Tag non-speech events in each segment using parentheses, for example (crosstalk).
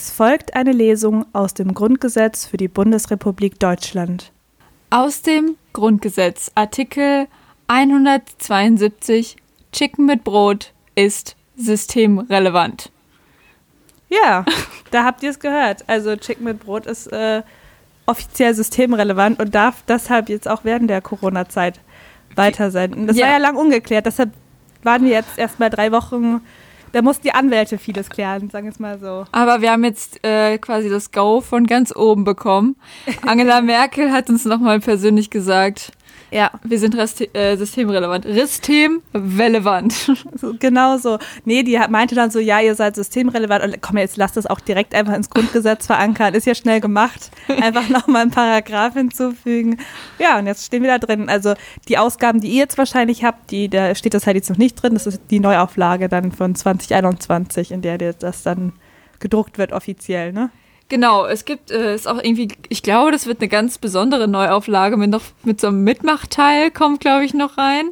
Es folgt eine Lesung aus dem Grundgesetz für die Bundesrepublik Deutschland. Aus dem Grundgesetz, Artikel 172, Chicken mit Brot ist systemrelevant. Ja, da habt ihr es gehört. Also Chicken mit Brot ist äh, offiziell systemrelevant und darf deshalb jetzt auch während der Corona-Zeit weitersenden. Das Ja. war ja lang ungeklärt, deshalb waren wir jetzt erst mal drei Wochen, da mussten die Anwälte vieles klären, sagen wir es mal so. Aber wir haben jetzt äh, quasi das Go von ganz oben bekommen. Angela (laughs) Merkel hat uns nochmal persönlich gesagt, Ja, wir sind äh, systemrelevant. Systemrelevant. (laughs) genau so. Nee, die hat- meinte dann so, ja, ihr seid systemrelevant und komm, jetzt lasst das auch direkt einfach ins Grundgesetz verankern. Ist ja schnell gemacht. (laughs) Einfach nochmal einen Paragraph hinzufügen. Ja, und jetzt stehen wir da drin. Also die Ausgaben, die ihr jetzt wahrscheinlich habt, die, da steht das halt jetzt noch nicht drin. Das ist die Neuauflage dann von 2021, in der das dann gedruckt wird offiziell, ne? Genau, es gibt, äh, ist auch irgendwie, ich glaube, das wird eine ganz besondere Neuauflage mit noch mit so einem Mitmachteil, kommt, glaube ich, noch rein.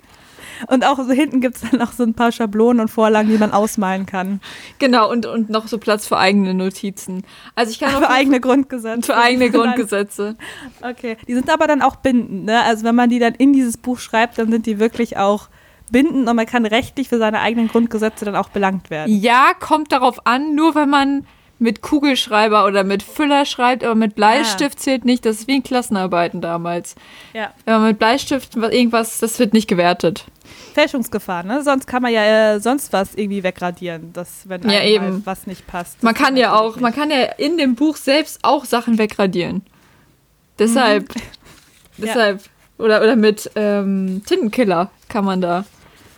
Und auch so hinten gibt es dann noch so ein paar Schablonen und Vorlagen, die man ausmalen kann. Genau, und, und noch so Platz für eigene Notizen. Also ich kann Für auch eigene Grundgesetze. für eigene (laughs) Grundgesetze. Okay, die sind aber dann auch bindend, ne? Also wenn man die dann in dieses Buch schreibt, dann sind die wirklich auch bindend und man kann rechtlich für seine eigenen Grundgesetze dann auch belangt werden. Ja, kommt darauf an, nur wenn man mit Kugelschreiber oder mit Füller schreibt, aber mit Bleistift zählt nicht. Das ist wie in Klassenarbeiten damals. Ja. Wenn man mit Bleistift was- irgendwas, das wird nicht gewertet. Fälschungsgefahr, ne? Sonst kann man ja äh, sonst was irgendwie wegradieren, das, wenn Ja, eben. was nicht passt. Man kann ja auch, man nicht. kann ja in dem Buch selbst auch Sachen wegradieren. Deshalb, (laughs) deshalb, oder, oder mit ähm, Tintenkiller kann man da.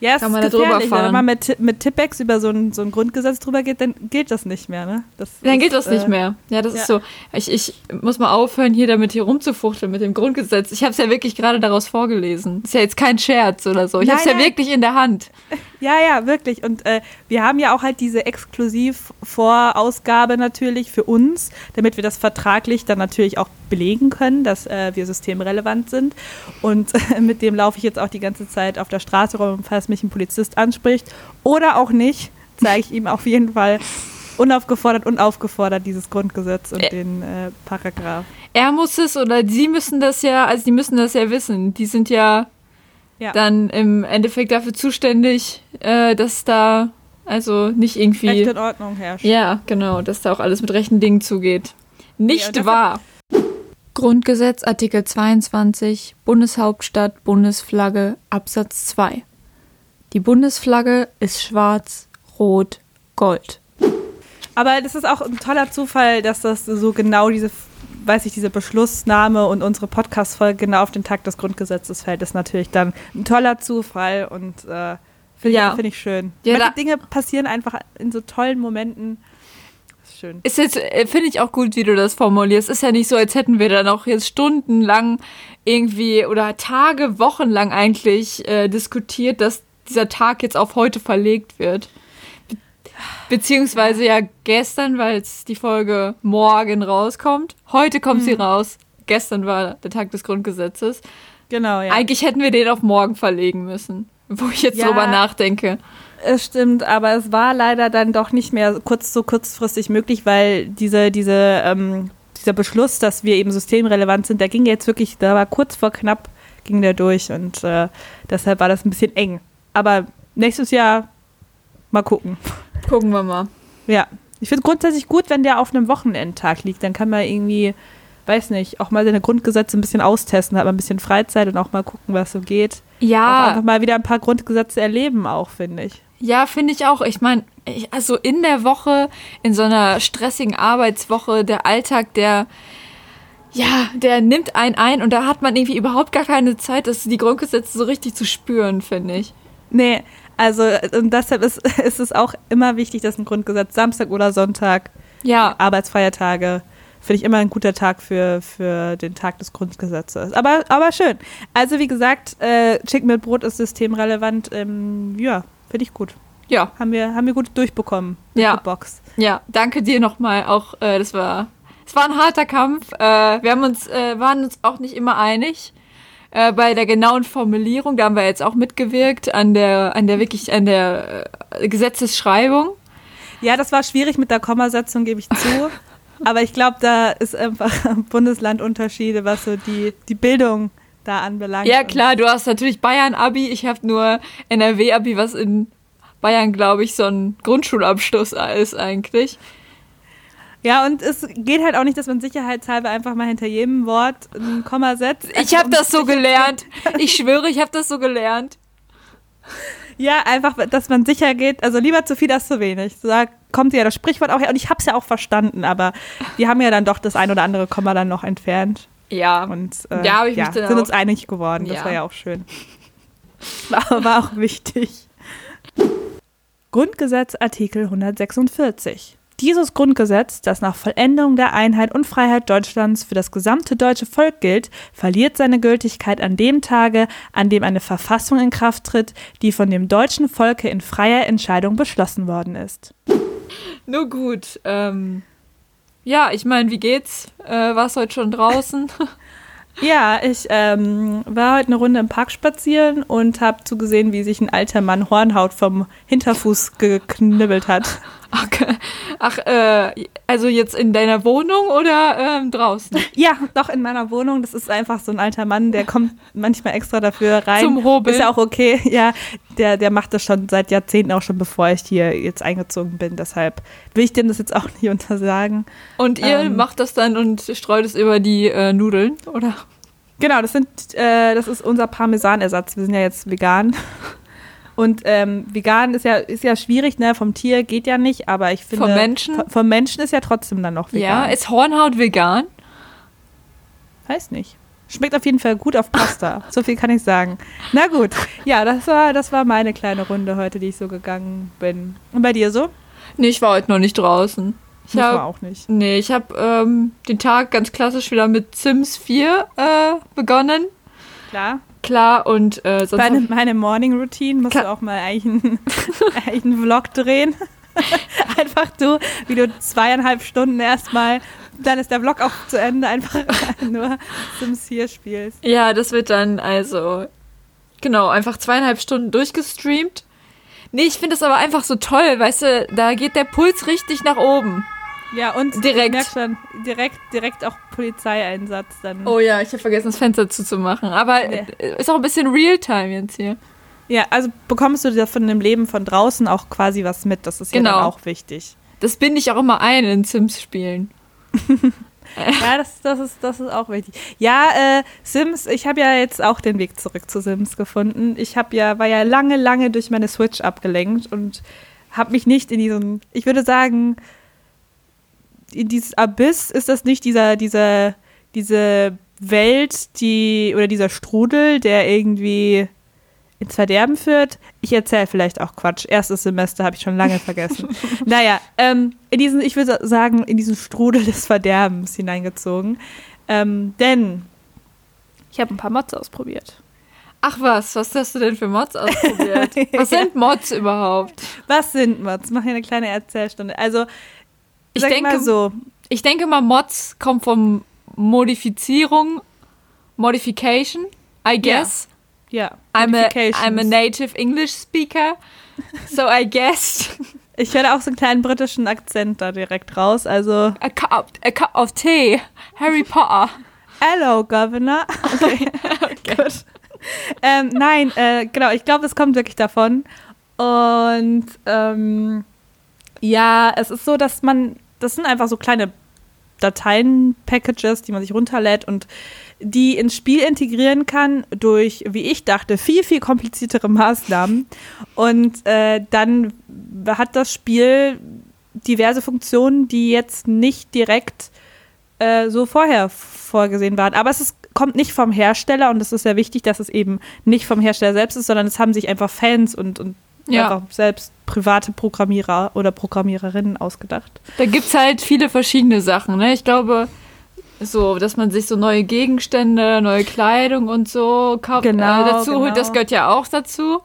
Ja, es kann man ist da drüber fahren. Wenn man mit, mit Tippex über so ein, so ein Grundgesetz drüber geht, dann gilt das nicht mehr, ne? Das Dann ist, geht das nicht äh, mehr. Ja, das ja. ist so. Ich, ich muss mal aufhören, hier damit hier rumzufuchteln mit dem Grundgesetz. Ich habe es ja wirklich gerade daraus vorgelesen. Ist ja jetzt kein Scherz oder so. Ich habe es ja wirklich in der Hand. (laughs) Ja, ja, wirklich. Und äh, wir haben ja auch halt diese Exklusivvorausgabe natürlich für uns, damit wir das vertraglich dann natürlich auch belegen können, dass äh, wir systemrelevant sind. Und äh, (laughs) mit dem laufe ich jetzt auch die ganze Zeit auf der Straße rum, falls mich ein Polizist anspricht. Oder auch nicht, zeige ich ihm auf jeden Fall unaufgefordert und aufgefordert dieses Grundgesetz und Ä- den äh, Paragraph. Er muss es oder sie müssen das ja, also die müssen das ja wissen. Die sind ja, Ja. dann im Endeffekt dafür zuständig, äh, dass da also nicht irgendwie. Recht in Ordnung herrscht. Ja, genau, dass da auch alles mit rechten Dingen zugeht. Nicht Ja, wahr. Grundgesetz Artikel 22 Bundeshauptstadt Bundesflagge Absatz 2. Die Bundesflagge ist schwarz, rot, gold. Aber das ist auch ein toller Zufall, dass das so genau diese, weiß ich, diese Beschlussnahme und unsere Podcast-Folge genau auf den Tag des Grundgesetzes fällt. Das ist natürlich dann ein toller Zufall und äh, finde Ja. ich, find ich schön. Ja, Manche Dinge passieren einfach in so tollen Momenten. Schön. Ist jetzt, äh, finde ich auch gut, wie du das formulierst. Ist ja nicht so, als hätten wir dann auch jetzt stundenlang irgendwie oder Tage, Wochenlang eigentlich äh, diskutiert, dass dieser Tag jetzt auf heute verlegt wird. Be beziehungsweise ja gestern, weil es die Folge morgen rauskommt. Heute kommt sie raus. Gestern war der Tag des Grundgesetzes. Genau, ja. Eigentlich hätten wir den auf morgen verlegen müssen, wo ich jetzt Ja. drüber nachdenke. Es stimmt, aber es war leider dann doch nicht mehr kurz so kurzfristig möglich, weil diese, diese, ähm, dieser Beschluss, dass wir eben systemrelevant sind, der ging jetzt wirklich, da war kurz vor knapp, ging der durch und äh, deshalb war das ein bisschen eng. Aber nächstes Jahr mal gucken. Gucken wir mal. Ja, ich finde grundsätzlich gut, wenn der auf einem Wochenendtag liegt, dann kann man irgendwie, weiß nicht, auch mal seine Grundgesetze ein bisschen austesten, hat man ein bisschen Freizeit und auch mal gucken, was so geht. Auch Ja, einfach mal wieder ein paar Grundgesetze erleben auch, finde ich. Ja, finde ich auch. Ich meine, also in der Woche, in so einer stressigen Arbeitswoche, der Alltag, der, ja, der nimmt einen ein und da hat man irgendwie überhaupt gar keine Zeit, das die Grundgesetze so richtig zu spüren, finde ich. Nee, also und deshalb ist, (laughs) ist es auch immer wichtig, dass ein Grundgesetz Samstag oder Sonntag, Ja, Arbeitsfeiertage, finde ich immer ein guter Tag für, für den Tag des Grundgesetzes. Aber, aber schön. Also wie gesagt, äh, Chicken mit Brot ist systemrelevant. Ähm, ja, finde ich gut. ja, Haben wir, haben wir gut durchbekommen. Ja. Box. ja. Danke dir nochmal. Auch, äh, das war, es war ein harter Kampf. Äh, wir haben uns, äh, waren uns auch nicht immer einig. Äh, bei der genauen Formulierung, da haben wir jetzt auch mitgewirkt an der, an der wirklich, an der äh, Gesetzesschreibung. Ja, das war schwierig mit der Kommasetzung, gebe ich zu. (laughs) Aber ich glaube, da ist einfach (laughs) Bundeslandunterschiede, was so die, die Bildung da anbelangt. Ja, klar, du hast natürlich Bayern-Abi, ich habe nur NRW-Abi, was in Bayern, glaube ich, so ein Grundschulabschluss ist eigentlich. Ja, und es geht halt auch nicht, dass man sicherheitshalber einfach mal hinter jedem Wort ein Komma setzt. Ich habe das so gelernt. (laughs) Ich schwöre, ich habe das so gelernt. Ja, einfach, dass man sicher geht. Also lieber zu viel als zu wenig. Da kommt ja das Sprichwort auch her. Und ich habe es ja auch verstanden, aber wir haben ja dann doch das ein oder andere Komma dann noch entfernt. Ja. Und äh, Ja, ich ja, sind uns einig geworden. Das Ja. war ja auch schön. (laughs) War, war auch wichtig. Grundgesetz Artikel 146. Dieses Grundgesetz, das nach Vollendung der Einheit und Freiheit Deutschlands für das gesamte deutsche Volk gilt, verliert seine Gültigkeit an dem Tage, an dem eine Verfassung in Kraft tritt, die von dem deutschen Volke in freier Entscheidung beschlossen worden ist. Nur gut. Ähm, ja, ich meine, wie geht's? Äh, warst heute schon draußen? (laughs) Ja, ich ähm, war heute eine Runde im Park spazieren und habe zugesehen, wie sich ein alter Mann Hornhaut vom Hinterfuß geknibbelt hat. Ach, ach äh, also jetzt in deiner Wohnung oder ähm, draußen? Ja, doch in meiner Wohnung. Das ist einfach so ein alter Mann, der kommt manchmal extra dafür rein. Zum Hobeln. Ist ja auch okay. Ja, der, der macht das schon seit Jahrzehnten auch schon, bevor ich hier jetzt eingezogen bin. Deshalb will ich dem das jetzt auch (laughs) nicht untersagen. Und ihr Ähm. macht das dann und streut es über die äh, Nudeln, oder? Genau, das sind, äh, das ist unser Parmesanersatz. Wir sind ja jetzt vegan. Und ähm, vegan ist ja, ist ja schwierig, ne? Vom Tier geht ja nicht, aber ich finde. Vom Menschen? Vom Menschen ist ja trotzdem dann noch Ja, vegan. ist Hornhaut vegan? Weiß nicht. Schmeckt auf jeden Fall gut auf Pasta. (laughs) so viel kann ich sagen. Na gut. Ja, das war, das war meine kleine Runde heute, die ich so gegangen bin. Und bei dir so? Nee, ich war heute noch nicht draußen. Ich Muss man hab, auch nicht. nee, ich habe ähm, den Tag ganz klassisch wieder mit Sims 4 äh, begonnen. Klar. Klar, und äh, sonst Meine, meine Morning Routine musst du auch mal eigentlich einen, (laughs) eigentlich einen Vlog drehen. (laughs) einfach du, wie du zweieinhalb Stunden erstmal, dann ist der Vlog auch zu Ende, einfach (laughs) nur Sims 4 spielst. Ja, das wird dann also, genau, einfach zweieinhalb Stunden durchgestreamt. Nee, ich finde es aber einfach so toll, weißt du, da geht der Puls richtig nach oben. Ja, und Direkt. schon, direkt, direkt auch Polizeieinsatz dann. Oh ja, ich habe vergessen, das Fenster zuzumachen. Aber Nee. äh, ist auch ein bisschen Realtime jetzt hier. Ja, also bekommst du da von dem Leben von draußen auch quasi was mit. Das ist ja Genau. dann auch wichtig. Das binde ich auch immer ein in Sims-Spielen. (laughs) Ja, das, das, ist, das ist auch wichtig. Ja, äh, Sims, ich habe ja jetzt auch den Weg zurück zu Sims gefunden. Ich habe ja, war ja lange, lange durch meine Switch abgelenkt und habe mich nicht in diesen, ich würde sagen, in dieses Abyss ist das nicht dieser, dieser, diese Welt, die, oder dieser Strudel, der irgendwie ins Verderben führt. Ich erzähle vielleicht auch Quatsch. Erstes Semester habe ich schon lange vergessen. (laughs) naja, ähm, in diesen, ich würde sagen, in diesen Strudel des Verderbens hineingezogen. Ähm, denn ich habe ein paar Mods ausprobiert. Ach was, was hast du denn für Mods ausprobiert? (laughs) Was sind Mods überhaupt? Was sind Mods? Mach hier eine kleine Erzählstunde. Also, Ich sag denke, mal so. ich denke mal, Mods kommt von Modifizierung, Modification, I guess. Ja, I'm, a. I'm a native English speaker, so I guess (laughs) Ich höre auch so einen kleinen britischen Akzent da direkt raus. Also, a cup, a cup of tea, Harry Potter. hello, Governor. (laughs) (laughs) Okay, gut. Ähm, nein, äh, genau, ich glaube, es kommt wirklich davon. Und ähm, ja, es ist so, dass man, das sind einfach so kleine Dateien-Packages, die man sich runterlädt und die ins Spiel integrieren kann durch, wie ich dachte, viel, viel kompliziertere Maßnahmen. Und äh, dann hat das Spiel diverse Funktionen, die jetzt nicht direkt äh, so vorher vorgesehen waren. Aber es ist, kommt nicht vom Hersteller und es ist sehr wichtig, dass es eben nicht vom Hersteller selbst ist, sondern es haben sich einfach Fans und, und Ja. einfach selbst private Programmierer oder Programmiererinnen ausgedacht. Da gibt's halt viele verschiedene Sachen, ne? Ich glaube, so, dass man sich so neue Gegenstände, neue Kleidung und so kauft, Genau, äh, dazu holt, genau. das gehört ja auch dazu.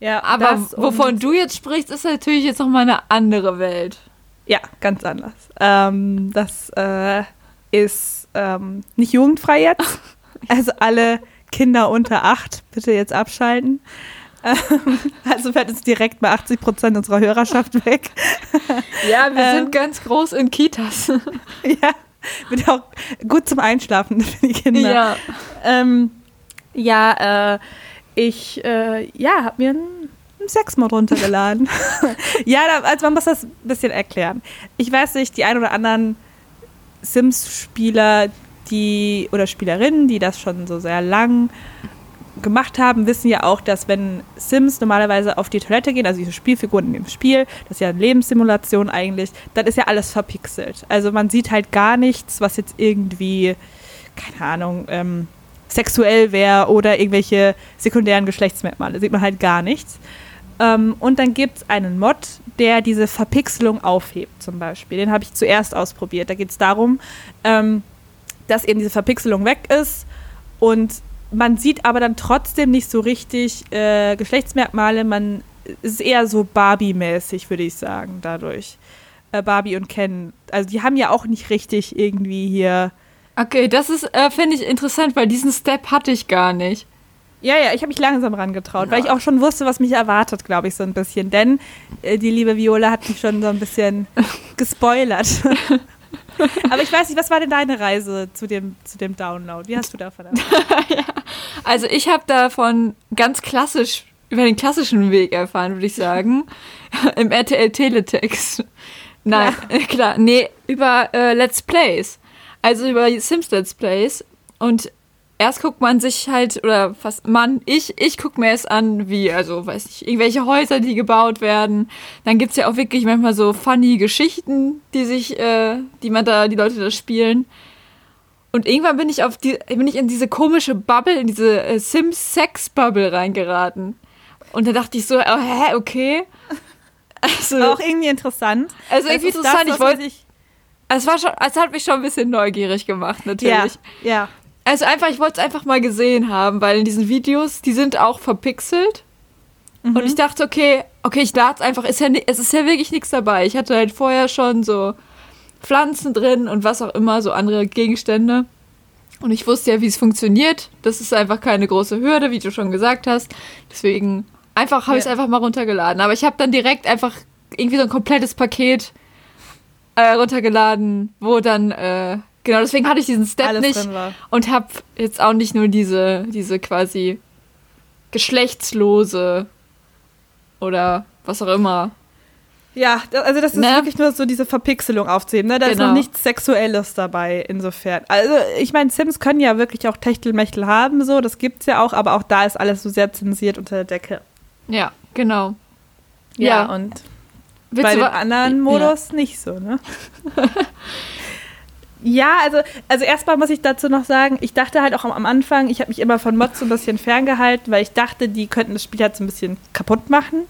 Ja, Aber wovon du jetzt sprichst, ist natürlich jetzt nochmal eine andere Welt. Ja, ganz anders. Ähm, das äh, ist ähm, nicht jugendfrei jetzt. (laughs) Also alle Kinder unter acht bitte jetzt abschalten. Ähm, also fällt uns direkt mal 80 Prozent unserer Hörerschaft weg. Ja, wir ähm, sind ganz groß in Kitas. (laughs) ja, wird auch gut zum Einschlafen für die Kinder. Ja, ähm, ja äh, ich äh, ja, habe mir einen Sexmod runtergeladen. (laughs) ja, da, also man muss das ein bisschen erklären. Ich weiß nicht, die ein oder anderen Sims-Spieler, die oder Spielerinnen, die das schon so sehr lang gemacht haben, wissen ja auch, dass wenn Sims normalerweise auf die Toilette gehen, also diese Spielfiguren in dem Spiel, das ist ja eine Lebenssimulation eigentlich, dann ist ja alles verpixelt. Also man sieht halt gar nichts, was jetzt irgendwie, keine Ahnung, ähm, sexuell wäre oder irgendwelche sekundären Geschlechtsmerkmale. Sieht man halt gar nichts. Ähm, und dann gibt es einen Mod, der diese Verpixelung aufhebt, zum Beispiel. Den habe ich zuerst ausprobiert. Da geht es darum, ähm, dass eben diese Verpixelung weg ist und man sieht aber dann trotzdem nicht so richtig äh, Geschlechtsmerkmale. Man ist eher so Barbie-mäßig, würde ich sagen, dadurch. Äh, Barbie und Ken. Also die haben ja auch nicht richtig irgendwie hier. Okay, das ist, äh, finde ich interessant, weil diesen Step hatte ich gar nicht. Ja, ja, ich habe mich langsam rangetraut, ja. weil ich auch schon wusste, was mich erwartet, glaube ich, so ein bisschen. Denn äh, die liebe Viola hat mich schon so ein bisschen (laughs) gespoilert. (laughs) (laughs) Aber ich weiß nicht, was war denn deine Reise zu dem, zu dem Download? Wie hast du davon erfahren? (laughs) ja. Also ich habe davon ganz klassisch, über den klassischen Weg erfahren, würde ich sagen. (laughs) Im RTL Teletext. Nein, ja. klar, nee, über äh, Let's Plays. Also über Sims Let's Plays. Und erst guckt man sich halt, oder fast man, ich, ich gucke mir es an, wie, also weiß nicht, irgendwelche Häuser, die gebaut werden. Dann gibt es ja auch wirklich manchmal so funny Geschichten, die sich, äh, die man da, die Leute da spielen. Und irgendwann bin ich auf die, bin ich in diese komische Bubble, in diese äh, Sims-Sex-Bubble reingeraten. Und da dachte ich so, oh, hä, okay. Also, auch irgendwie interessant. Also irgendwie interessant, das, ich wollte. Es war schon, es hat mich schon ein bisschen neugierig gemacht, natürlich. Ja, ja. Also einfach, ich wollte es einfach mal gesehen haben, weil in diesen Videos, die sind auch verpixelt. Mhm. Und ich dachte, okay, okay, ich lade es einfach. Ist ja, es ist ja wirklich nichts dabei. Ich hatte halt vorher schon so Pflanzen drin und was auch immer, so andere Gegenstände. Und ich wusste ja, wie es funktioniert. Das ist einfach keine große Hürde, wie du schon gesagt hast. Deswegen einfach habe ja. ich es einfach mal runtergeladen. Aber ich habe dann direkt einfach irgendwie so ein komplettes Paket äh, runtergeladen, wo dann äh, Genau, deswegen hatte ich diesen Step Alles nicht und habe jetzt auch nicht nur diese, diese quasi geschlechtslose oder was auch immer. Ja, also das ist ne? wirklich nur so diese Verpixelung aufzuheben. Ne? Da genau. ist noch genau. nichts Sexuelles dabei, insofern. Also ich meine, Sims können ja wirklich auch Techtelmechtel haben, so, das gibt's ja auch, aber auch da ist alles so sehr zensiert unter der Decke. Ja, genau. Ja, ja. und Willst bei dem anderen Modus ja. nicht so, ne? (laughs) Ja, also, also erstmal muss ich dazu noch sagen, ich dachte halt auch am Anfang, ich habe mich immer von Mods so ein bisschen ferngehalten, weil ich dachte, die könnten das Spiel halt so ein bisschen kaputt machen.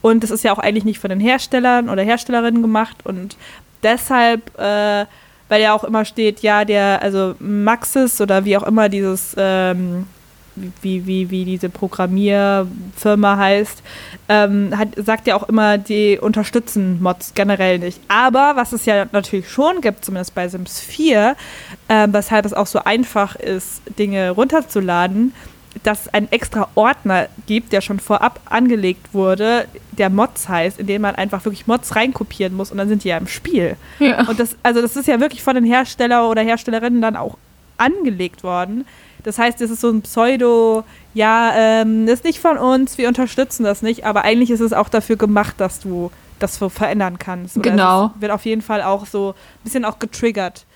Und das ist ja auch eigentlich nicht von den Herstellern oder Herstellerinnen gemacht. Und deshalb, äh, weil ja auch immer steht, ja, der, also Maxis oder wie auch immer dieses ähm, wie, wie, wie diese Programmierfirma heißt, ähm, hat, sagt ja auch immer, die unterstützen Mods generell nicht. Aber was es ja natürlich schon gibt, zumindest bei Sims 4, äh, weshalb es auch so einfach ist, Dinge runterzuladen, dass es einen extra Ordner gibt, der schon vorab angelegt wurde, der Mods heißt, in dem man einfach wirklich Mods reinkopieren muss und dann sind die ja im Spiel. Ja. Und das, also das ist ja wirklich von den Hersteller oder Herstellerinnen dann auch angelegt worden. Das heißt, es ist so ein Pseudo, ja, ähm, ist nicht von uns, wir unterstützen das nicht, aber eigentlich ist es auch dafür gemacht, dass du das so verändern kannst. Oder genau. wird auf jeden Fall auch so ein bisschen auch getriggert.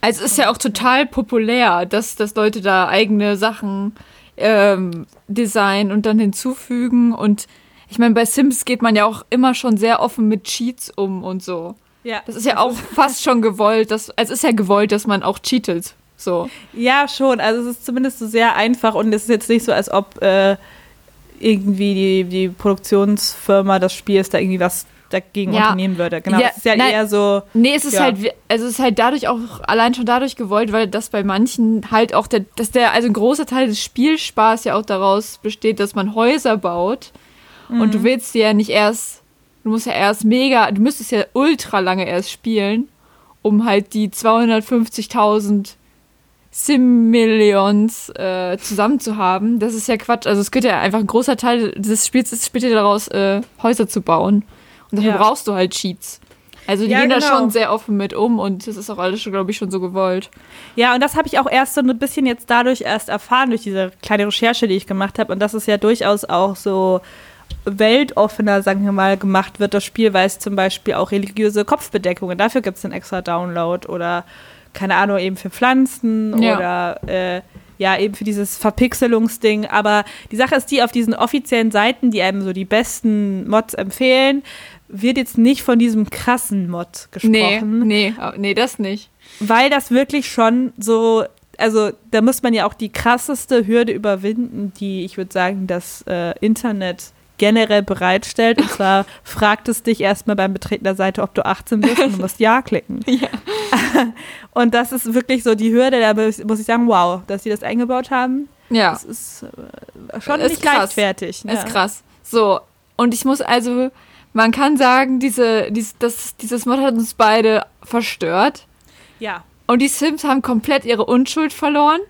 Also es ist ja auch total populär, dass, dass Leute da eigene Sachen ähm, designen und dann hinzufügen. Und ich meine, bei Sims geht man ja auch immer schon sehr offen mit Cheats um und so. Ja. Das ist ja auch fast schon gewollt. Dass, also es ist ja gewollt, dass man auch cheatet. So. Ja, schon. Also es ist zumindest so sehr einfach und es ist jetzt nicht so, als ob äh, irgendwie die, die Produktionsfirma des Spiels da irgendwie was dagegen ja. unternehmen würde. Genau. Ja, es ist ja nein, eher so. Nee, es ist ja. halt, also es ist halt dadurch auch allein schon dadurch gewollt, weil das bei manchen halt auch der, dass der, also ein großer Teil des Spielspaß ja auch daraus besteht, dass man Häuser baut. Mhm. Und du mhm. willst ja nicht erst, du musst ja erst mega, du müsstest ja ultra lange erst spielen, um halt die 250.000 Sim-Millions äh, zusammen zu haben. Das ist ja Quatsch. Also es geht ja einfach ein großer Teil des Spiels ist, spielt ja daraus, äh, Häuser zu bauen. Und dafür Ja. brauchst du halt Cheats. Also die Ja, gehen da genau. schon sehr offen mit um und das ist auch alles schon, glaube ich, schon so gewollt. Ja, und das habe ich auch erst so ein bisschen jetzt dadurch erst erfahren, durch diese kleine Recherche, die ich gemacht habe. Und dass es ja durchaus auch so weltoffener, sagen wir mal, gemacht wird, das Spiel, weil es zum Beispiel auch religiöse Kopfbedeckungen, dafür gibt es einen extra Download oder, keine Ahnung, eben für Pflanzen Ja. oder äh, ja, eben für dieses Verpixelungsding. Aber die Sache ist die, auf diesen offiziellen Seiten, die einem so die besten Mods empfehlen, wird jetzt nicht von diesem krassen Mod Nee, gesprochen nee, oh, nee, das nicht. weil das wirklich schon so, also da muss man ja auch die krasseste Hürde überwinden, die ich würde sagen, das äh, Internet generell bereitstellt. Und zwar (laughs) fragt es dich erstmal beim Betreten der Seite, ob du 18 bist und du musst Ja klicken. (laughs) Ja. (laughs) Und das ist wirklich so die Hürde, da muss ich sagen, wow, dass sie das eingebaut haben. Ja, Das ist äh, schon Ist nicht krass. leichtfertig. ne? ist krass. So, und ich muss also, man kann sagen, diese, dies, das, dieses Mod hat uns beide verstört. Ja, Und die Sims haben komplett ihre Unschuld verloren.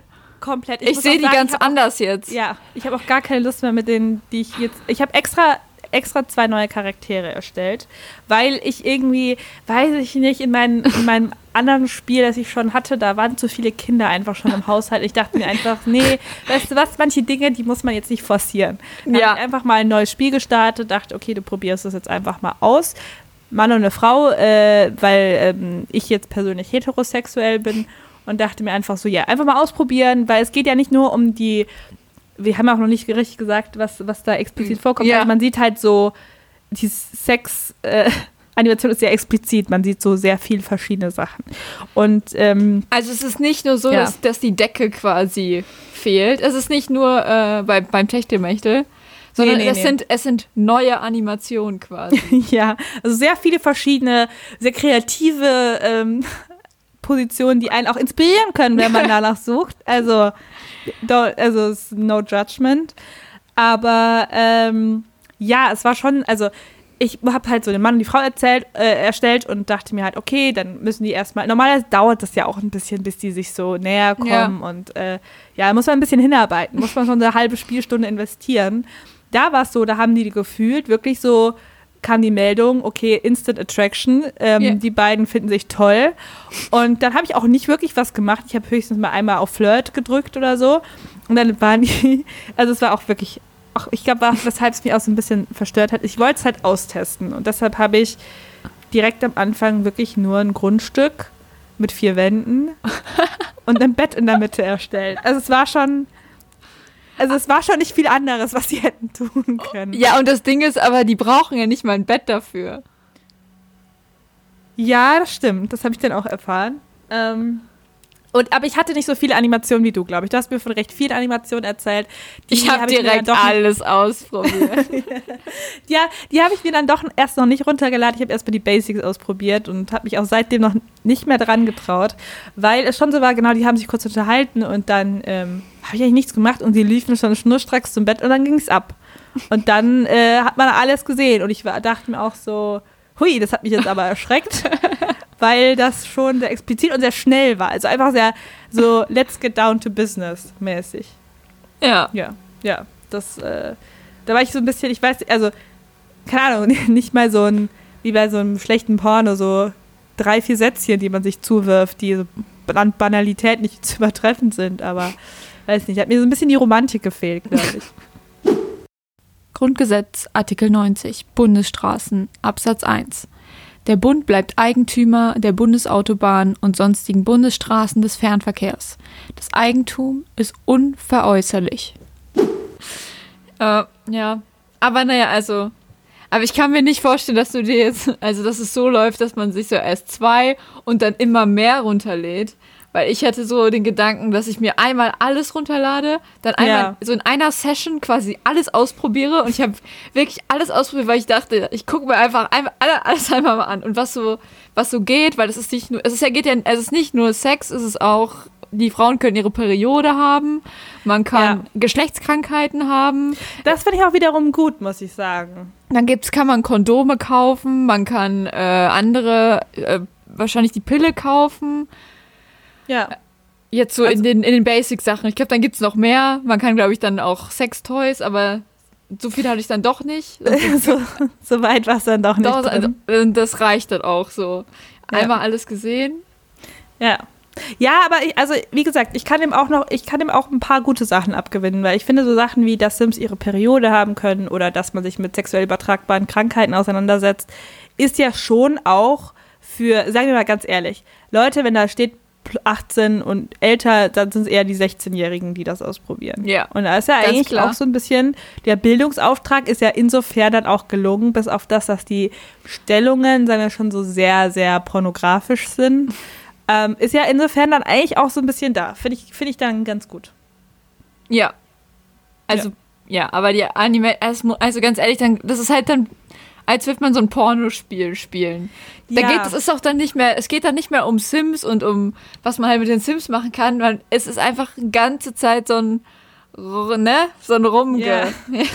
Komplett. Ich, muss sehe die sagen, ganz ich hab auch- anders jetzt. Ja, ich habe auch gar keine Lust mehr mit denen, die ich jetzt. Ich habe extra extra zwei neue Charaktere erstellt, weil ich irgendwie, weiß ich nicht, in, meinen, in meinem anderen Spiel, das ich schon hatte, da waren zu viele Kinder einfach schon im Haushalt. Ich dachte mir einfach, nee, weißt du was, manche Dinge, die muss man jetzt nicht forcieren. Dann Ja. hab ich einfach mal ein neues Spiel gestartet, dachte, okay, du probierst das jetzt einfach mal aus. Mann und eine Frau, äh, weil ähm, ich jetzt persönlich heterosexuell bin und dachte mir einfach so, ja, einfach mal ausprobieren, weil es geht ja nicht nur um die, wir haben auch noch nicht richtig gesagt, was, was da explizit vorkommt. Ja. Also man sieht halt so, die Sex, äh, (laughs) ist sehr explizit, man sieht so sehr viel verschiedene Sachen. Und ähm, Also es ist nicht nur so, Ja. dass, dass die Decke quasi fehlt. Es ist nicht nur äh, bei, beim Techtelmechtel, sondern nee, es, nee. Sind, es sind neue Animationen quasi. (laughs) ja, also sehr viele verschiedene, sehr kreative ähm, Positionen, die einen auch inspirieren können, wenn man (laughs) danach sucht. Also, also no judgment. Aber ähm, ja, es war schon, also ich habe halt so den Mann und die Frau erzählt, äh, erstellt und dachte mir halt, okay, dann müssen die erstmal. Normalerweise dauert das ja auch ein bisschen, bis die sich so näher kommen Ja. und äh, ja, muss man ein bisschen hinarbeiten, muss man schon eine halbe Spielstunde investieren. Da war es so, da haben die gefühlt wirklich so kam die Meldung, okay, Instant Attraction, ähm, Ja. die beiden finden sich toll. Und dann habe ich auch nicht wirklich was gemacht. Ich habe höchstens mal einmal auf Flirt gedrückt oder so. Und dann waren die, (laughs) also es war auch wirklich, auch, ich glaube, weshalb es mich auch so ein bisschen verstört hat. Ich wollte es halt austesten. Und deshalb habe ich direkt am Anfang wirklich nur ein Grundstück mit vier Wänden (laughs) und ein Bett in der Mitte erstellt. Also es war schon, also es war schon nicht viel anderes, was sie hätten tun können. ja, und das Ding ist aber, die brauchen ja nicht mal ein Bett dafür. Ja, das stimmt. Das habe ich dann auch erfahren. Ähm, und, aber ich hatte nicht so viele Animationen wie du, glaube ich. Du hast mir von recht vielen Animationen erzählt. Die Ich habe hab direkt doch, alles ausprobiert. (laughs) Ja, die habe ich mir dann doch erst noch nicht runtergeladen. Ich habe erst mal die Basics ausprobiert und habe mich auch seitdem noch nicht mehr dran getraut, weil es schon so war, genau, die haben sich kurz unterhalten und dann ähm, habe ich eigentlich nichts gemacht und sie liefen schon schnurstracks zum Bett und dann ging es ab. Und dann äh, hat man alles gesehen und ich war, dachte mir auch so, hui, das hat mich jetzt aber erschreckt, (laughs) weil das schon sehr explizit und sehr schnell war. Also einfach sehr so, let's get down to business mäßig. ja. Ja, ja. Das, äh, da war ich so ein bisschen, ich weiß, also, keine Ahnung, (laughs) nicht mal so ein, wie bei so einem schlechten Porno, so drei, vier Sätzchen, die man sich zuwirft, die so an Banalität nicht (laughs) zu übertreffen sind, aber weiß nicht, hat mir so ein bisschen die Romantik gefehlt, glaube ich. Grundgesetz Artikel 90 Bundesstraßen Absatz 1 Der Bund bleibt Eigentümer der Bundesautobahn und sonstigen Bundesstraßen des Fernverkehrs. Das Eigentum ist unveräußerlich. Äh, ja. Aber naja, also. Aber ich kann mir nicht vorstellen, dass du dir jetzt, also dass es so läuft, dass man sich so erst zwei und dann immer mehr runterlädt. Weil ich hatte so den Gedanken, dass ich mir einmal alles runterlade, dann einmal Ja. so in einer Session quasi alles ausprobiere und ich habe wirklich alles ausprobiert, weil ich dachte, ich gucke mir einfach einmal, alle- alles einmal mal an und was so was so geht, weil es ist nicht nur es ist ja geht ja es ist nicht nur Sex, es ist auch die Frauen können ihre Periode haben, man kann Ja. Geschlechtskrankheiten haben, Das finde ich auch wiederum gut, muss ich sagen. dann gibt's kann man Kondome kaufen, man kann äh, andere äh, wahrscheinlich die Pille kaufen. Ja. Jetzt so Also- in den, in den Basic-Sachen. Ich glaube, dann gibt's noch mehr. Man kann, glaube ich, dann auch Sextoys, aber so viel hatte ich dann doch nicht. (laughs) so, so weit war es dann doch nicht Doch, also, drin. äh, das reicht dann auch so. Ja. Einmal alles gesehen. Ja. Ja, aber ich, also wie gesagt, ich kann ihm auch noch, ich kann ihm auch ein paar gute Sachen abgewinnen, weil ich finde so Sachen wie, dass Sims ihre Periode haben können oder dass man sich mit sexuell übertragbaren Krankheiten auseinandersetzt, ist ja schon auch für, sagen wir mal ganz ehrlich, Leute, wenn da steht 18 und älter, dann sind es eher die 16-Jährigen, die das ausprobieren. Ja, Und da ist ja eigentlich klar. auch so ein bisschen, der Bildungsauftrag ist ja insofern dann auch gelungen, bis auf das, dass die Stellungen, sagen wir schon so sehr, sehr pornografisch sind, (laughs) ähm, ist ja insofern dann eigentlich auch so ein bisschen da. Finde ich, finde ich dann ganz gut. Ja. Also, ja, aber die Anime, also, also ganz ehrlich, dann, das ist halt dann, als würde man so ein Pornospiel spielen. Da Ja. geht es ist auch dann nicht mehr, es geht dann nicht mehr um Sims und um was man halt mit den Sims machen kann, weil es ist einfach die ganze Zeit so ein, ne, so ein Rumge. (laughs) Ja.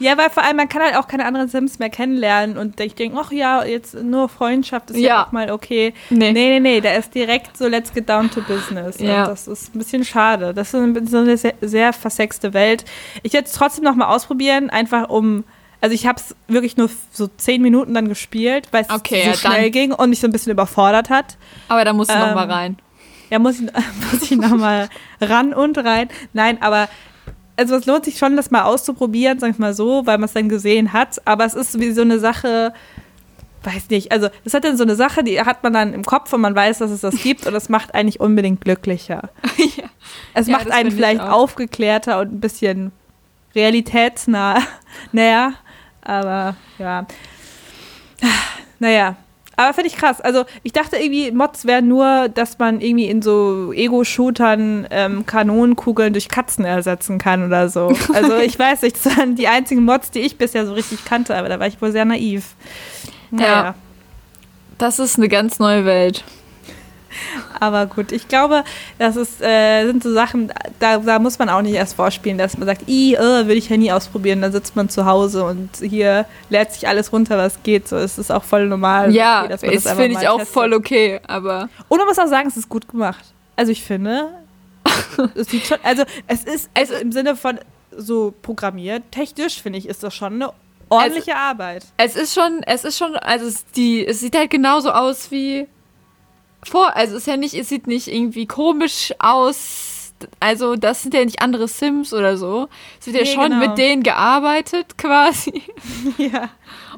Ja, weil vor allem, man kann halt auch keine anderen Sims mehr kennenlernen und ich denke, ach ja, jetzt nur Freundschaft ist ja, Ja. auch mal okay. Nee. Nee, nee, nee, da ist direkt so, let's get down to business. Ja. Und das ist ein bisschen schade. Das ist so eine sehr, sehr versexte Welt. Ich werde es trotzdem noch mal ausprobieren, einfach um, also ich habe es wirklich nur so zehn Minuten dann gespielt, weil es Okay, so ja, schnell ging und mich so ein bisschen überfordert hat. Aber da musst du noch Ähm, mal rein. Ja, muss ich, (laughs) muss ich noch mal ran und rein. Nein, aber also es lohnt sich schon, das mal auszuprobieren, sag ich mal so, weil man es dann gesehen hat. Aber es ist wie so eine Sache, weiß nicht, also das hat dann so eine Sache, die hat man dann im Kopf und man weiß, dass es das gibt und das macht einen nicht unbedingt glücklicher. (laughs) ja. Es Ja, macht einen vielleicht aufgeklärter und ein bisschen realitätsnah (laughs) näher. Aber ja. Naja. Aber finde ich krass. Also ich dachte irgendwie, Mods wären nur, dass man irgendwie in so Ego-Shootern ähm, Kanonenkugeln durch Katzen ersetzen kann oder so. (laughs) Also ich weiß nicht, das waren die einzigen Mods, die ich bisher so richtig kannte, aber da war ich wohl sehr naiv. Naja. Das ist eine ganz neue Welt. Aber gut, ich glaube, das ist, äh, sind so Sachen, da, da muss man auch nicht erst vorspielen, dass man sagt, i, äh, würde ich ja nie ausprobieren. Dann sitzt man zu Hause und hier lädt sich alles runter, was geht. So ist es auch voll normal. Ja, okay, das finde ich auch testet. voll okay, aber Und man muss auch sagen, es ist gut gemacht. Also ich finde, (laughs) es sieht schon, also es ist also im Sinne von so programmiert, technisch finde ich, ist das schon eine ordentliche Arbeit. Es ist schon, es ist schon, also es, die, es sieht halt genauso aus wie vor. Also es ist ja nicht, es sieht nicht irgendwie komisch aus. Also das sind ja nicht andere Sims oder so. Es wird ja Nee, schon genau. mit denen gearbeitet (laughs) quasi. ja.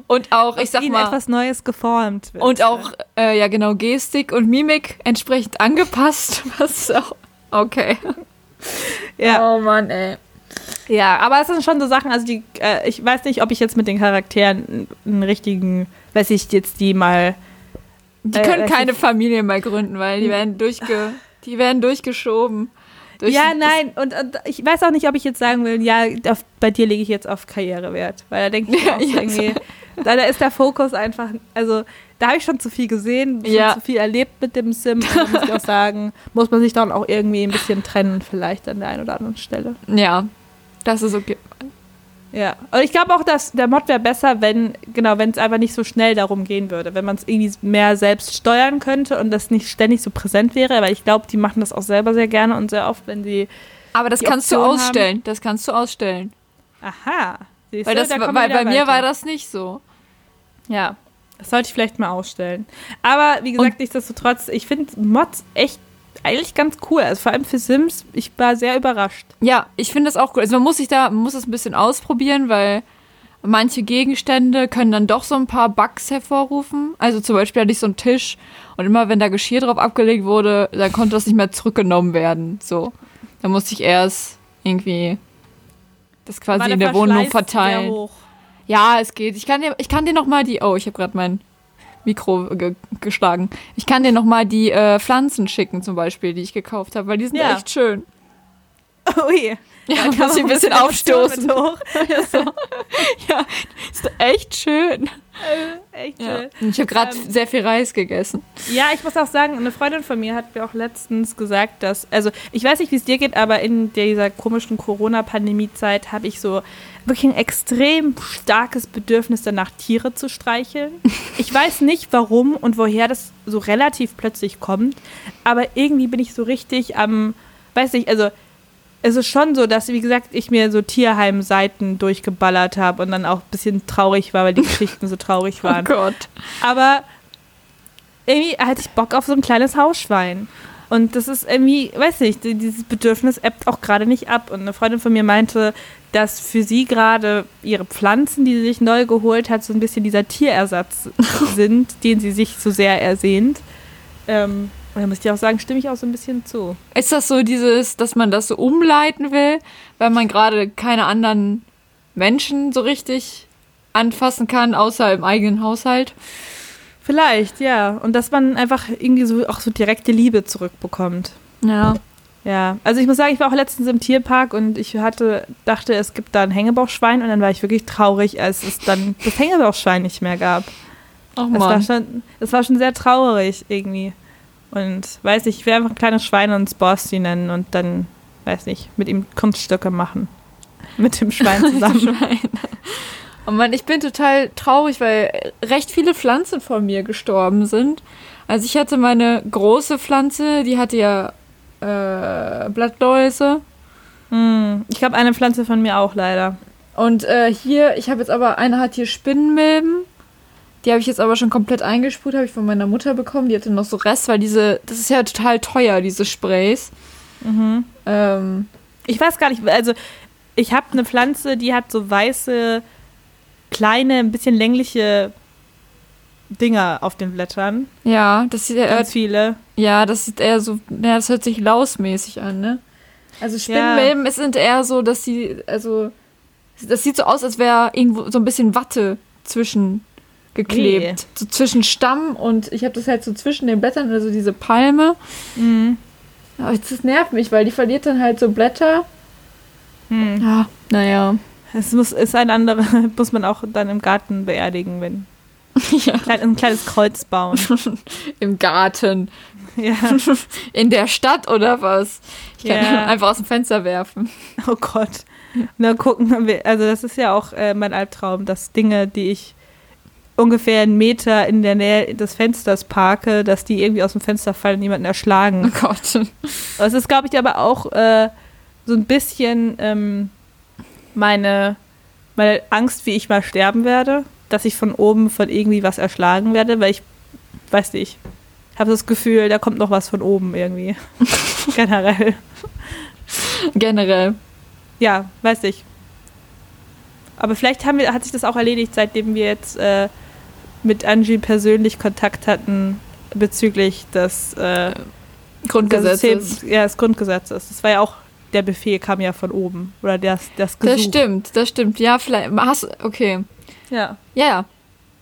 Und auch, ich sag Ihnen mal, etwas Neues geformt wird. und auch, äh, ja genau, Gestik und Mimik entsprechend angepasst. (laughs) Was auch, okay. ja. Oh Mann, ey. Ja, aber es sind schon so Sachen, also die, äh, ich weiß nicht, ob ich jetzt mit den Charakteren einen richtigen, weiß ich jetzt die mal. Die Äh, können weiß keine Familie mehr gründen, weil die (laughs) werden durchge, die werden durchgeschoben. Durch ja, nein, und, und ich weiß auch nicht, ob ich jetzt sagen will, ja, auf, bei dir lege ich jetzt auf Karrierewert, weil da denke ich (laughs) Ja, irgendwie, da, da ist der Fokus einfach, also da habe ich schon zu viel gesehen, schon Ja. zu viel erlebt mit dem Sim, muss ich auch (laughs) sagen, muss man sich dann auch irgendwie ein bisschen trennen, vielleicht an der einen oder anderen Stelle. Ja, das ist okay. Ja, und ich glaube auch, dass der Mod wäre besser, wenn, genau, wenn es einfach nicht so schnell darum gehen würde, wenn man es irgendwie mehr selbst steuern könnte und das nicht ständig so präsent wäre, weil ich glaube, die machen das auch selber sehr gerne und sehr oft, wenn sie, Aber das kannst du Option ausstellen. Das kannst du ausstellen. aha, siehst Weil du, das, da weil bei wieder mir weiter. war das nicht so. Ja, das sollte ich vielleicht mal ausstellen. Aber wie gesagt, Und- nichtsdestotrotz, ich finde Mods echt eigentlich ganz cool. Also vor allem für Sims, ich war sehr überrascht. Ja, ich finde das auch cool. Also man muss sich da, man muss das ein bisschen ausprobieren, weil manche Gegenstände können dann doch so ein paar Bugs hervorrufen. Also zum Beispiel hatte ich so einen Tisch und immer wenn da Geschirr drauf abgelegt wurde, dann konnte das nicht mehr zurückgenommen werden. So. Da musste ich erst irgendwie das quasi in der Wohnung verteilen. hoch. Ja, es geht. Ich kann dir, ich kann dir noch mal die. Oh, ich habe gerade mein Mikro ge geschlagen. Ich kann dir noch mal die äh, Pflanzen schicken, zum Beispiel, die ich gekauft habe, weil die sind Ja. echt schön. (laughs) Ui. Ja, Da muss ich ein bisschen aufstoßen. Emotionen mit hoch. (laughs) Ja, ist echt schön. Echt Ja. schön. Ich habe gerade Ähm, sehr viel Reis gegessen. Ja, ich muss auch sagen, eine Freundin von mir hat mir auch letztens gesagt, dass, also ich weiß nicht, wie es dir geht, aber in dieser komischen Corona-Pandemie-Zeit habe ich so wirklich ein extrem starkes Bedürfnis danach, Tiere zu streicheln. (laughs) Ich weiß nicht, warum und woher das so relativ plötzlich kommt, aber irgendwie bin ich so richtig am weiß nicht, also es ist schon so, dass, wie gesagt, ich mir so Tierheim-Seiten durchgeballert habe und dann auch ein bisschen traurig war, weil die Geschichten so traurig (laughs) waren. Oh Gott. Aber irgendwie hatte ich Bock auf so ein kleines Hausschwein. Und das ist irgendwie, weiß nicht, dieses Bedürfnis ebbt auch gerade nicht ab. Und eine Freundin von mir meinte, dass für sie gerade ihre Pflanzen, die sie sich neu geholt hat, so ein bisschen dieser Tierersatz (laughs) sind, den sie sich so sehr ersehnt. Ähm, da muss ich auch sagen, stimme ich auch so ein bisschen zu. Ist das so dieses, dass man das so umleiten will, weil man gerade keine anderen Menschen so richtig anfassen kann, außer im eigenen Haushalt? Vielleicht, ja. Und dass man einfach irgendwie so auch so direkte Liebe zurückbekommt. Ja. Ja, also ich muss sagen, ich war auch letztens im Tierpark und ich hatte, dachte, es gibt da ein Hängebauchschwein und dann war ich wirklich traurig, als es dann das Hängebauchschwein nicht mehr gab. Oh Das war schon, das war schon sehr traurig irgendwie. Und weiß nicht, ich will einfach ein kleines Schwein und Sporty nennen und dann, weiß nicht, mit ihm Kunststücke machen. Mit dem Schwein (laughs) zusammen. Schwein. Oh Mann, ich bin total traurig, weil recht viele Pflanzen von mir gestorben sind. Also ich hatte meine große Pflanze, die hatte ja äh, Blattläuse. Hm, ich habe eine Pflanze von mir auch leider. Und äh, hier, ich habe jetzt aber, eine hat hier Spinnenmilben. Die habe ich jetzt aber schon komplett eingesprüht, habe ich von meiner Mutter bekommen. Die hatte noch so Rest, weil diese, das ist ja total teuer, diese Sprays. Ähm, Ich weiß gar nicht, also ich habe eine Pflanze, die hat so weiße, kleine, ein bisschen längliche Dinger auf den Blättern. ja, das sieht, äh, Ganz viele. ja, das sieht eher so, ja, das hört sich lausmäßig an, ne? Also Spinnenmilben es sind eher so, dass sie, also, das sieht so aus, als wäre irgendwo so ein bisschen Watte zwischen geklebt. Nee. So zwischen Stamm und ich habe das halt so zwischen den Blättern, also diese Palme. Mhm. Aber das nervt mich, weil die verliert dann halt so Blätter. Hm. Ja, naja. Es muss, ist ein anderer, (laughs) muss man auch dann im Garten beerdigen, wenn. (laughs) ja. Klein, ein kleines Kreuz bauen. (laughs) Im Garten. ja. In der Stadt oder was? Ich kann Ja. einfach aus dem Fenster werfen. Oh Gott. Na, gucken, also das ist ja auch äh, mein Albtraum, dass Dinge, die ich ungefähr einen Meter in der Nähe des Fensters parke, dass die irgendwie aus dem Fenster fallen und jemanden erschlagen. Oh Gott. Das ist, glaube ich, aber auch äh, so ein bisschen ähm, meine, meine Angst, wie ich mal sterben werde, dass ich von oben von irgendwie was erschlagen werde, weil ich, weiß nicht, habe das Gefühl, da kommt noch was von oben irgendwie. (laughs) Generell. Generell. Ja, weiß ich. Aber vielleicht haben wir, hat sich das auch erledigt, seitdem wir jetzt äh, mit Angie persönlich Kontakt hatten bezüglich des äh, Grundgesetzes. System- ja, des Grundgesetzes. Das war ja auch, der Befehl kam ja von oben. Oder das, das Gesuch. Das stimmt, das stimmt. Ja, vielleicht. Hast, okay. Ja. Ja, ja.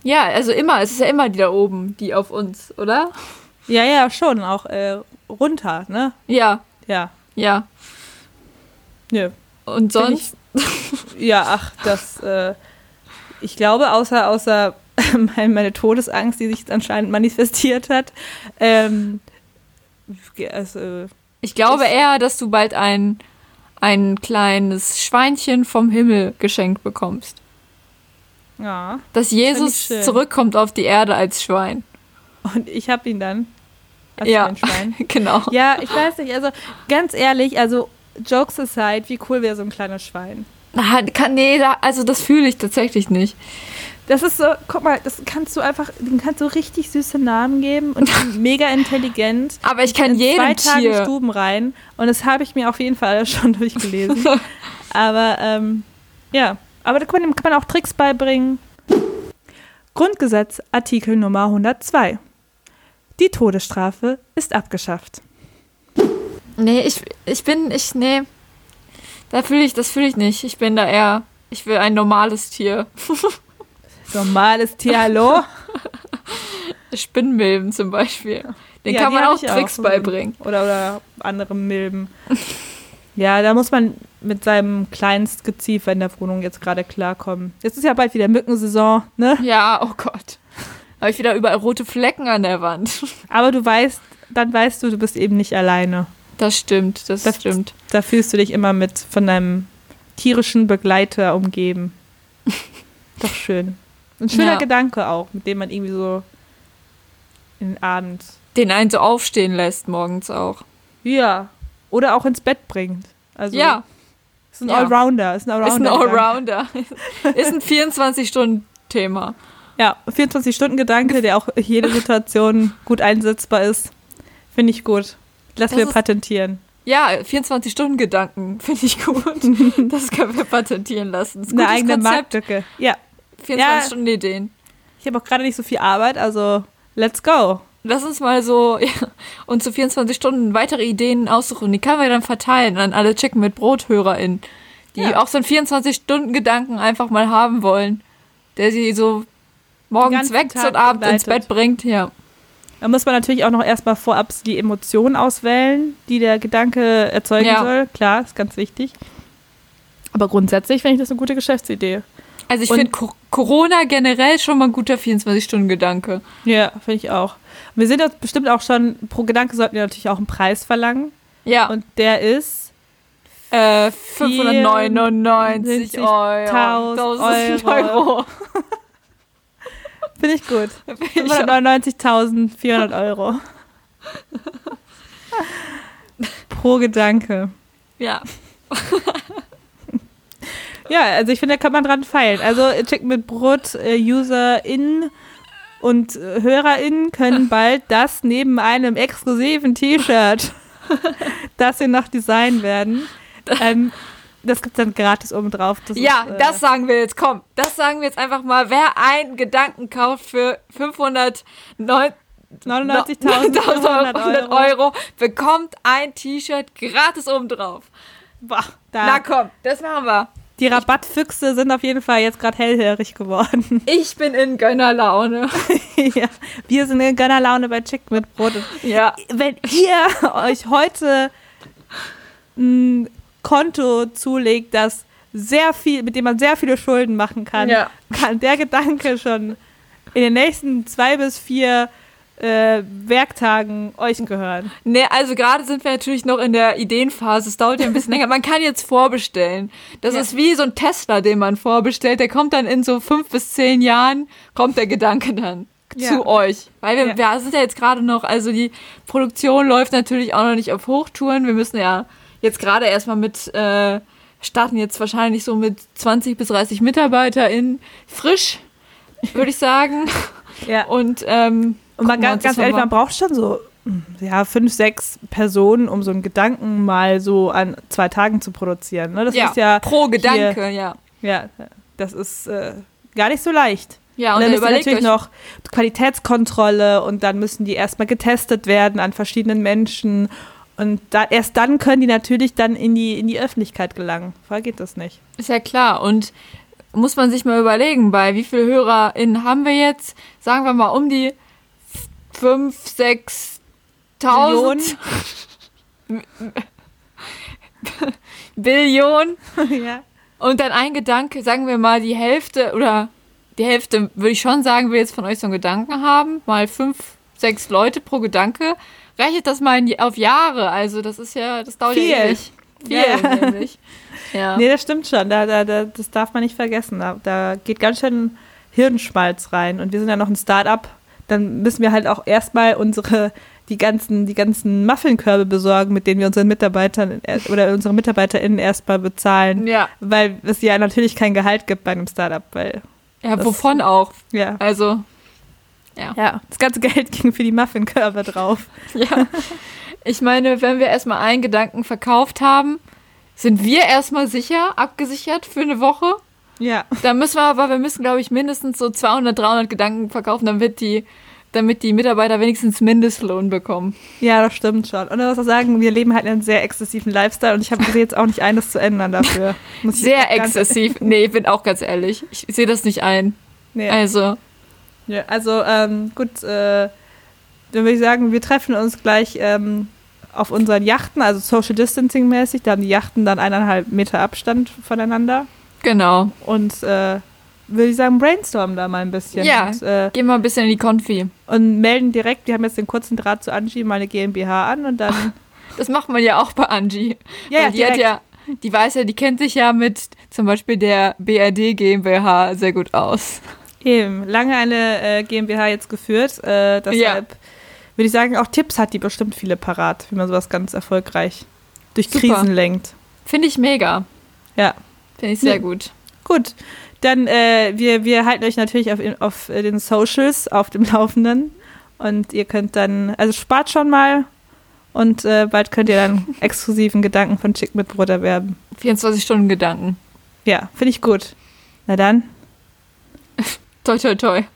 Ja, also immer, es ist ja immer die da oben, die auf uns, oder? ja, ja, schon. Auch äh, runter, ne? Ja, Ja. ja. Nö. Und sonst? Ja, ach, das, äh, ich glaube, außer, außer (laughs) meine, Todesangst, die sich jetzt anscheinend manifestiert hat, ähm, also, Ich glaube eher, dass du bald ein, ein kleines Schweinchen vom Himmel geschenkt bekommst. ja. Dass Jesus zurückkommt auf die Erde als Schwein. Und ich habe ihn dann. Als Ja. Schwein. (laughs) genau. Ja, ich weiß nicht, also ganz ehrlich, also Jokes aside, wie cool wäre so ein kleines Schwein? Ah, Kann, nee, da, also das fühle ich tatsächlich nicht. Das ist so, guck mal, das kannst du einfach, dem kannst du richtig süße Namen geben und mega intelligent. (laughs) Aber ich kann in jedem zwei Tagen Tier. Stuben rein und das habe ich mir auf jeden Fall (laughs) schon durchgelesen. (laughs) aber ähm, ja, aber da kann man, kann man auch Tricks beibringen. Grundgesetz, Artikel Nummer 102. Die Todesstrafe ist abgeschafft. Nee, ich, ich bin, ich, nee. Da fühle ich, das fühle ich nicht. Ich bin da eher, ich will ein normales Tier. (laughs) Normales Tier, hallo? (laughs) Spinnmilben zum Beispiel. Den Ja, kann man auch Tricks auch. beibringen. Oder, oder andere Milben. Ja, da muss man mit seinem Kleinstgeziefer in der Wohnung jetzt gerade klarkommen. Jetzt ist ja bald wieder Mückensaison, ne? Ja, oh Gott. Habe ich wieder überall rote Flecken an der Wand. Aber du weißt, dann weißt du, du bist eben nicht alleine. Das stimmt, das, Das stimmt. Da fühlst du dich immer mit von deinem tierischen Begleiter umgeben. (laughs) Doch schön. Ein schöner Ja. Gedanke auch, mit dem man irgendwie so in den Abend. Den einen so aufstehen lässt morgens auch. Ja. oder auch ins Bett bringt. Also ja, ist ein Ja. Allrounder. Ist ein ist ein Allrounder. Allrounder. (laughs) ist ein 24-Stunden-Thema. Ja, 24-Stunden-Gedanke, der auch jede Situation gut einsetzbar ist. Finde ich gut. Lass Das wir patentieren. Ja, 24-Stunden-Gedanken (laughs) finde ich gut. (laughs) das können wir patentieren lassen. Das ist ein Eine eigene Konzept. Marktlücke. Ja. 24-Stunden-Ideen. Ich habe auch gerade nicht so viel Arbeit, also let's go. Lass uns mal so (laughs) ja, uns so 24 Stunden weitere Ideen aussuchen. Die können wir dann verteilen an alle Chicken mit Brot-HörerInnen, die Ja. auch so einen 24-Stunden-Gedanken einfach mal haben wollen, der sie so morgens weckt Tag und abends ins. Bett bringt. Ja. Da muss man natürlich auch noch erstmal vorab die Emotionen auswählen, die der Gedanke erzeugen Ja. soll. Klar, ist ganz wichtig. Aber grundsätzlich finde ich das eine gute Geschäftsidee. Also ich finde Co Corona generell schon mal ein guter 24-Stunden-Gedanke. Ja, finde ich auch. Wir sind jetzt bestimmt auch schon, pro Gedanke sollten wir natürlich auch einen Preis verlangen. Ja, Und der ist äh, 599 Euro. 1000 1000 Euro. Finde ich gut. (laughs) Ich auch. 599.400 Euro. Pro Gedanke. Ja. (laughs) Ja, also ich finde, da kann man dran feilen. Also Chicken mit Brot, äh, UserInnen und äh, HörerInnen können (laughs) bald das neben einem exklusiven T-Shirt, das wir noch designen werden, ähm, das gibt dann gratis oben drauf. Ja, ist, äh, das sagen wir jetzt. Komm, das sagen wir jetzt einfach mal. Wer einen Gedanken kauft für 500 99.400 Euro, Euro, bekommt ein T-Shirt gratis obendrauf. Boah, Na komm, das machen wir. die Rabattfüchse sind auf jeden Fall jetzt gerade hellhörig geworden. (laughs) Ich bin in Gönnerlaune. (laughs) ja, wir sind in Gönnerlaune bei Chicken mit Brot. Ja. wenn ihr euch heute ein Konto zulegt, das sehr viel, mit dem man sehr viele Schulden machen kann, Ja. kann der Gedanke schon in den nächsten zwei bis vier äh, Werktagen euch gehören. Ne, also gerade sind wir natürlich noch in der Ideenphase. Es dauert ja ein bisschen (laughs) länger. Man kann jetzt vorbestellen. Das Ja. ist wie so ein Tesla, den man vorbestellt. Der kommt dann in so fünf bis zehn Jahren, kommt der Gedanke dann Ja. zu euch. Weil wir, Ja. wir sind ja jetzt gerade noch, also die Produktion läuft natürlich auch noch nicht auf Hochtouren. Wir müssen ja jetzt gerade erstmal mit, äh, starten jetzt wahrscheinlich so mit 20 bis 30 MitarbeiterInnen frisch, würde ich sagen. (laughs) Ja. Und, ähm, Und man ganz, ganz ehrlich, man braucht schon so ja, fünf, sechs Personen, um so einen Gedanken mal so an zwei Tagen zu produzieren. Ne? Das ja, ist ja pro hier- Gedanke, ja. Ja, das ist äh, gar nicht so leicht. Ja, Und, und, dann dann ist überlegt natürlich noch Qualitätskontrolle und dann müssen die erstmal getestet werden an verschiedenen Menschen. Und da, erst dann können die natürlich dann in die, in die Öffentlichkeit gelangen. Vorher geht das nicht. Ist ja klar. Und muss man sich mal überlegen, bei wie viele HörerInnen haben wir jetzt? Sagen wir mal um die 5, 6 Millionen. 1000 (laughs) Billionen. (laughs) ja. Und dann ein Gedanke, sagen wir mal die Hälfte oder die Hälfte, würde ich schon sagen, will jetzt von euch so einen Gedanken haben. Mal fünf, sechs Leute pro Gedanke. Rechnet das mal auf Jahre. Also das ist ja, das dauert Viel. ja ewig. Viel, Ja. (laughs) Ja. Nee, das stimmt schon. Da, da, da, das darf man nicht vergessen. Da, da geht ganz schön Hirnschmalz rein. Und wir sind ja noch ein Start-up. Dann müssen wir halt auch erstmal unsere, die ganzen, die ganzen Muffinkörbe besorgen, mit denen wir unseren Mitarbeitern äh, oder unsere MitarbeiterInnen erstmal bezahlen. ja. Weil es ja natürlich kein Gehalt gibt bei einem Startup, weil, Ja, wovon auch? ja. Also, Ja, das ganze (laughs) Geld ging für die Muffinkörbe drauf. (laughs) ja. Ich meine, wenn wir erstmal einen Gedanken verkauft haben, sind wir erstmal sicher, abgesichert für eine Woche. Ja. Dann müssen wir aber, wir müssen, glaube ich, mindestens so 200, 300 Gedanken verkaufen, damit die, damit die Mitarbeiter wenigstens Mindestlohn bekommen. Ja, das stimmt schon. Und ich muss auch sagen, wir leben halt einen sehr exzessiven Lifestyle und ich habe jetzt auch nicht ein, das zu ändern dafür. (laughs) Sehr exzessiv. Nee, ich bin auch ganz ehrlich. Ich sehe das nicht ein. Nee. Also, Ja, also ähm, gut, äh, dann würde ich sagen, wir treffen uns gleich ähm, auf unseren Yachten, also Social Distancing mäßig. Da haben die Yachten dann eineinhalb Meter Abstand voneinander. genau. Und äh, würde ich sagen, brainstormen da mal ein bisschen. Ja. Und, äh, Gehen wir ein bisschen in die Konfi. und melden direkt, wir haben jetzt den kurzen Draht zu Angie, meine GmbH an und dann. (laughs) Das macht man ja auch bei Angie. Ja, ja, die hat direkt. ja, die weiß ja, die kennt sich ja mit zum Beispiel der BRD GmbH sehr gut aus. Eben, lange eine äh, GmbH jetzt geführt. Äh, deshalb würde ich sagen, auch Tipps hat die bestimmt viele parat, wie man sowas ganz erfolgreich durch Super. Krisen lenkt. Finde ich mega. Ja. Finde ich sehr Nee. gut. Gut, dann äh, wir, wir halten euch natürlich auf, auf äh, den Socials auf dem Laufenden und ihr könnt dann, also spart schon mal und äh, bald könnt ihr dann (laughs) exklusiven Gedanken von Chick mit Brot erwerben. 24 Stunden Gedanken. Ja, finde ich gut. Na dann, Toi, toi, toi.